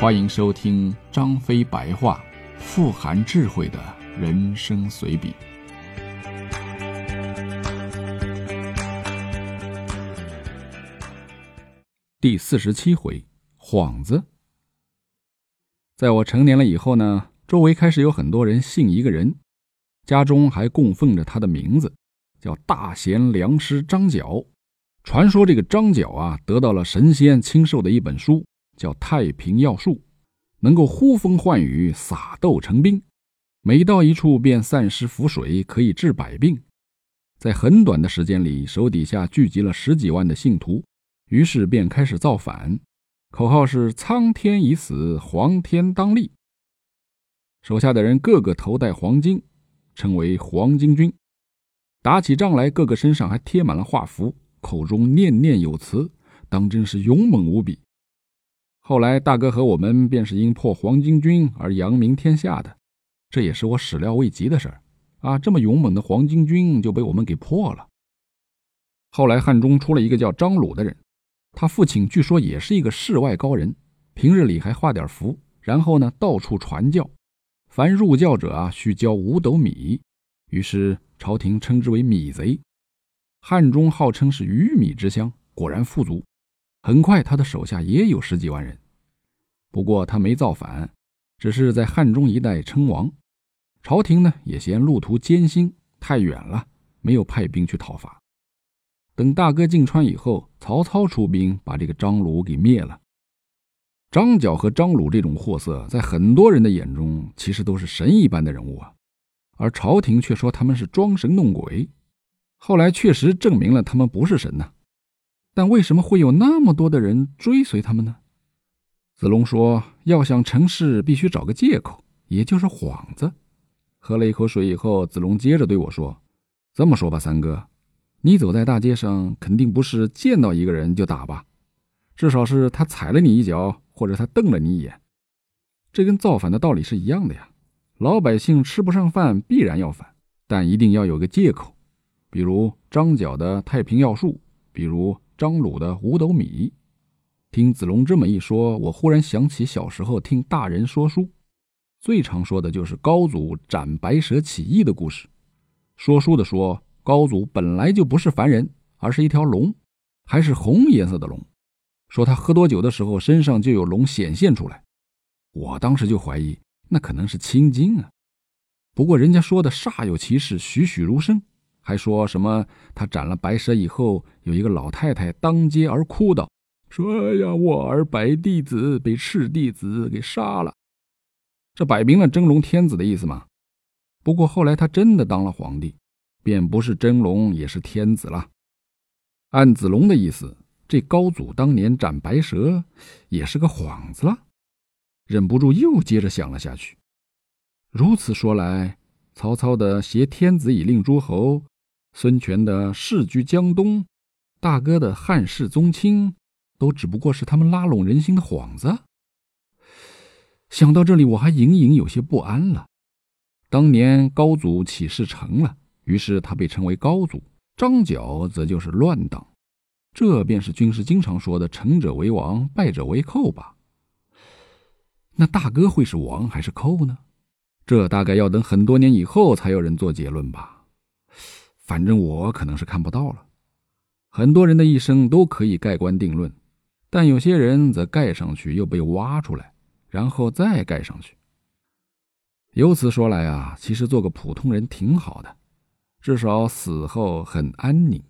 欢迎收听张飞白话，富含智慧的人生随笔。第四十七回，幌子。在我成年了以后呢，周围开始有很多人信一个人，家中还供奉着他的名字，叫大贤良师张角。传说这个张角啊，得到了神仙亲授的一本书。叫太平要术，能够呼风唤雨、撒豆成兵，每到一处便散失符水，可以治百病。在很短的时间里，手底下聚集了十几万的信徒，于是便开始造反，口号是“苍天已死，黄天当立”。手下的人个个头戴黄金，称为黄巾军。打起仗来，个个身上还贴满了画符，口中念念有词，当真是勇猛无比。后来，大哥和我们便是因破黄巾军而扬名天下的，这也是我始料未及的事儿啊！这么勇猛的黄巾军就被我们给破了。后来汉中出了一个叫张鲁的人，他父亲据说也是一个世外高人，平日里还画点符，然后呢到处传教，凡入教者啊需交五斗米，于是朝廷称之为米贼。汉中号称是鱼米之乡，果然富足。很快，他的手下也有十几万人。不过他没造反，只是在汉中一带称王。朝廷呢也嫌路途艰辛，太远了，没有派兵去讨伐。等大哥进川以后，曹操出兵把这个张鲁给灭了。张角和张鲁这种货色，在很多人的眼中，其实都是神一般的人物啊，而朝廷却说他们是装神弄鬼。后来确实证明了他们不是神呐。但为什么会有那么多的人追随他们呢？子龙说：“要想成事，必须找个借口，也就是幌子。”喝了一口水以后，子龙接着对我说：“这么说吧，三哥，你走在大街上，肯定不是见到一个人就打吧？至少是他踩了你一脚，或者他瞪了你一眼。这跟造反的道理是一样的呀。老百姓吃不上饭，必然要反，但一定要有个借口，比如张角的太平要术，比如……”张鲁的五斗米，听子龙这么一说，我忽然想起小时候听大人说书，最常说的就是高祖斩白蛇起义的故事。说书的说，高祖本来就不是凡人，而是一条龙，还是红颜色的龙。说他喝多酒的时候，身上就有龙显现出来。我当时就怀疑，那可能是青筋啊。不过人家说的煞有其事，栩栩如生。还说什么？他斩了白蛇以后，有一个老太太当街而哭道：“说哎呀，我儿白弟子被赤弟子给杀了。”这摆明了真龙天子的意思嘛。不过后来他真的当了皇帝，便不是真龙，也是天子了。按子龙的意思，这高祖当年斩白蛇也是个幌子了。忍不住又接着想了下去。如此说来，曹操的挟天子以令诸侯。孙权的世居江东，大哥的汉室宗亲，都只不过是他们拉拢人心的幌子。想到这里，我还隐隐有些不安了。当年高祖起事成了，于是他被称为高祖。张角则就是乱党，这便是军师经常说的“成者为王，败者为寇”吧？那大哥会是王还是寇呢？这大概要等很多年以后才有人做结论吧。反正我可能是看不到了。很多人的一生都可以盖棺定论，但有些人则盖上去又被挖出来，然后再盖上去。由此说来啊，其实做个普通人挺好的，至少死后很安宁。